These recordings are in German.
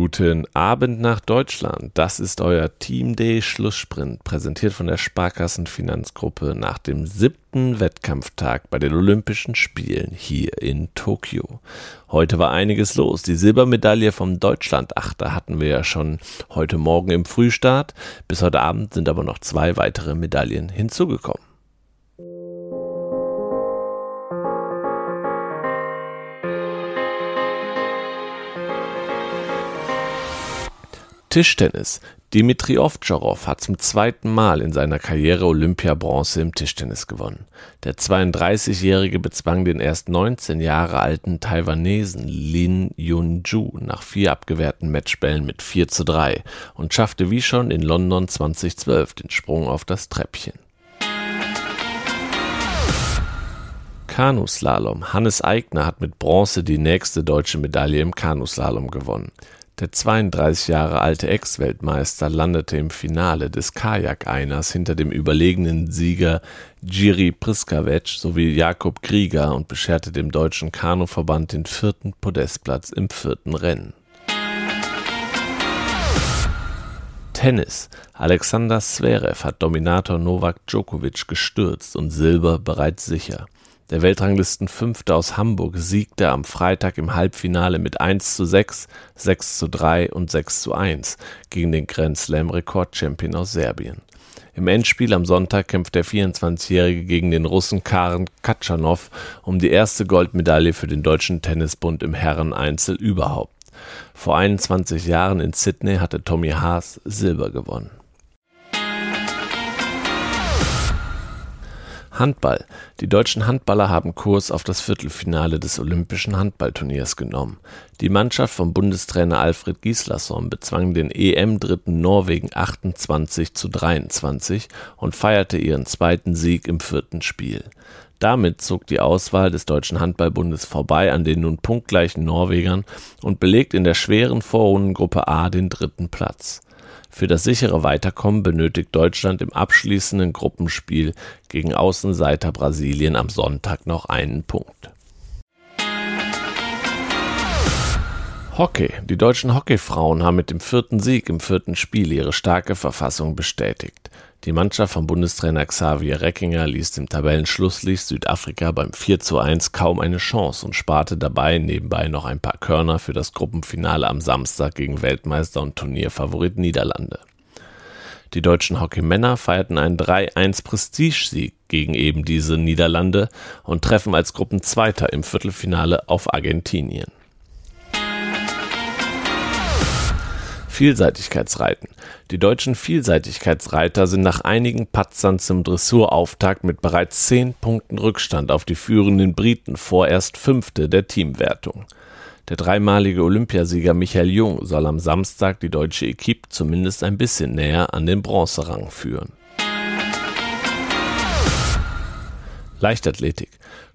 Guten Abend nach Deutschland. Das ist euer Team Day Schlusssprint, präsentiert von der Sparkassenfinanzgruppe nach dem siebten Wettkampftag bei den Olympischen Spielen hier in Tokio. Heute war einiges los. Die Silbermedaille vom Deutschlandachter hatten wir ja schon heute Morgen im Frühstart. Bis heute Abend sind aber noch zwei weitere Medaillen hinzugekommen. Tischtennis. Dimitri Ovtcharov hat zum zweiten Mal in seiner Karriere Olympiabronze im Tischtennis gewonnen. Der 32-Jährige bezwang den erst 19 Jahre alten Taiwanesen Lin Yunju nach vier abgewehrten Matchbällen mit 4 zu 3 und schaffte wie schon in London 2012 den Sprung auf das Treppchen. Kanuslalom. Hannes Eigner hat mit Bronze die nächste deutsche Medaille im Kanuslalom gewonnen. Der 32 Jahre alte Ex-Weltmeister landete im Finale des Kajak-Einers hinter dem überlegenen Sieger Jiri Priskavec sowie Jakob Krieger und bescherte dem deutschen Kanuverband den vierten Podestplatz im vierten Rennen. Tennis. Alexander Zverev hat Dominator Novak Djokovic gestürzt und Silber bereits sicher. Der Weltranglistenfünfte aus Hamburg siegte am Freitag im Halbfinale mit 1 zu 6, 6 zu 3 und 6 zu 1 gegen den Grand Slam Rekordchampion aus Serbien. Im Endspiel am Sonntag kämpft der 24-Jährige gegen den Russen Karen Katschanow um die erste Goldmedaille für den Deutschen Tennisbund im Herreneinzel überhaupt. Vor 21 Jahren in Sydney hatte Tommy Haas Silber gewonnen. Handball. Die deutschen Handballer haben Kurs auf das Viertelfinale des Olympischen Handballturniers genommen. Die Mannschaft von Bundestrainer Alfred Gislason bezwang den EM-Dritten Norwegen 28 zu 23 und feierte ihren zweiten Sieg im vierten Spiel. Damit zog die Auswahl des Deutschen Handballbundes vorbei an den nun punktgleichen Norwegern und belegt in der schweren Vorrundengruppe A den dritten Platz. Für das sichere Weiterkommen benötigt Deutschland im abschließenden Gruppenspiel gegen Außenseiter Brasilien am Sonntag noch einen Punkt. Hockey. Die deutschen Hockeyfrauen haben mit dem vierten Sieg im vierten Spiel ihre starke Verfassung bestätigt. Die Mannschaft von Bundestrainer Xavier Reckinger ließ dem Tabellenschlusslicht Südafrika beim 4 zu 1 kaum eine Chance und sparte dabei nebenbei noch ein paar Körner für das Gruppenfinale am Samstag gegen Weltmeister und Turnierfavorit Niederlande. Die deutschen Hockeymänner feierten einen 3-1 Prestigesieg gegen eben diese Niederlande und treffen als Gruppenzweiter im Viertelfinale auf Argentinien. Vielseitigkeitsreiten. Die deutschen Vielseitigkeitsreiter sind nach einigen Patzern zum Dressurauftakt mit bereits zehn Punkten Rückstand auf die führenden Briten vorerst Fünfte der Teamwertung. Der dreimalige Olympiasieger Michael Jung soll am Samstag die deutsche Equipe zumindest ein bisschen näher an den Bronzerang führen. Leichtathletik.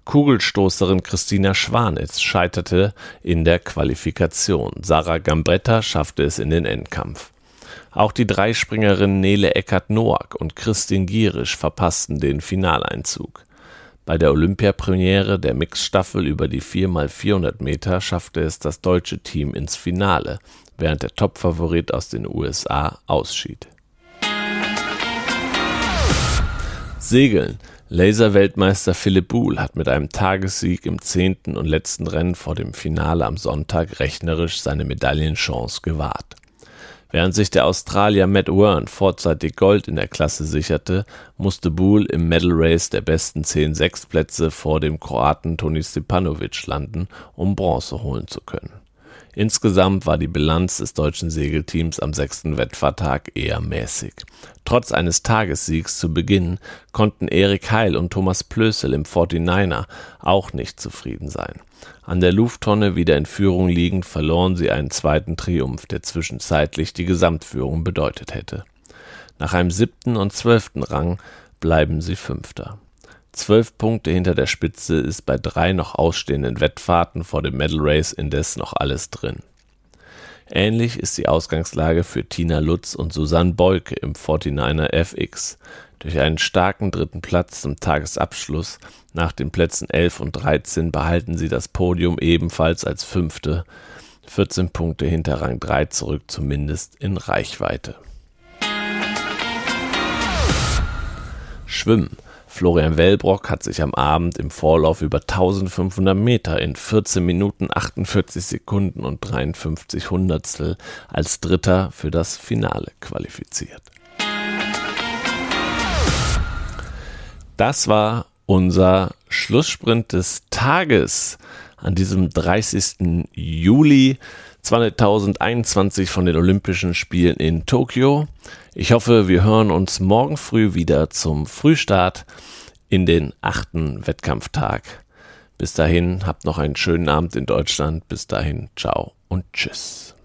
Kugelstoßerin Christina Schwanitz scheiterte in der Qualifikation. Sarah Gambretta schaffte es in den Endkampf. Auch die Dreispringerinnen Nele Eckert-Noack und Christine Gierisch verpassten den Finaleinzug. Bei der Olympiapremiere der Mixstaffel über die 4x400 Meter schaffte es das deutsche Team ins Finale, während der Topfavorit aus den USA ausschied. Segeln Laser-Weltmeister Philipp Buhl hat mit einem Tagessieg im zehnten und letzten Rennen vor dem Finale am Sonntag rechnerisch seine Medaillenchance gewahrt. Während sich der Australier Matt Wern vorzeitig Gold in der Klasse sicherte, musste Buhl im Medal Race der besten zehn Sechstplätze vor dem Kroaten Toni Stepanovic landen, um Bronze holen zu können Insgesamt war die Bilanz des deutschen Segelteams am sechsten Wettfahrttag eher mäßig. Trotz eines Tagessiegs zu Beginn konnten Erik Heil und Thomas Plösel im 49er auch nicht zufrieden sein. An der Lufttonne wieder in Führung liegend verloren sie einen zweiten Triumph, der zwischenzeitlich die Gesamtführung bedeutet hätte. Nach einem siebten und zwölften Rang bleiben sie Fünfter. Zwölf Punkte hinter der Spitze ist bei drei noch ausstehenden Wettfahrten vor dem Medal Race indes noch alles drin. Ähnlich ist die Ausgangslage für Tina Lutz und Susanne Beuke im 49er FX. Durch einen starken dritten Platz zum Tagesabschluss nach den Plätzen 11 und 13 behalten sie das Podium ebenfalls als Fünfte 14 Punkte hinter Rang 3 zurück, zumindest in Reichweite. Schwimmen. Florian Wellbrock hat sich am Abend im Vorlauf über 1500 Meter in 14 Minuten 48 Sekunden und 53 Hundertstel als Dritter für das Finale qualifiziert. Das war unser Schlusssprint des Tages an diesem 30. Juli 2021 von den Olympischen Spielen in Tokio. Ich hoffe, wir hören uns morgen früh wieder zum Frühstart in den achten Wettkampftag. Bis dahin, habt noch einen schönen Abend in Deutschland. Bis dahin, ciao und tschüss.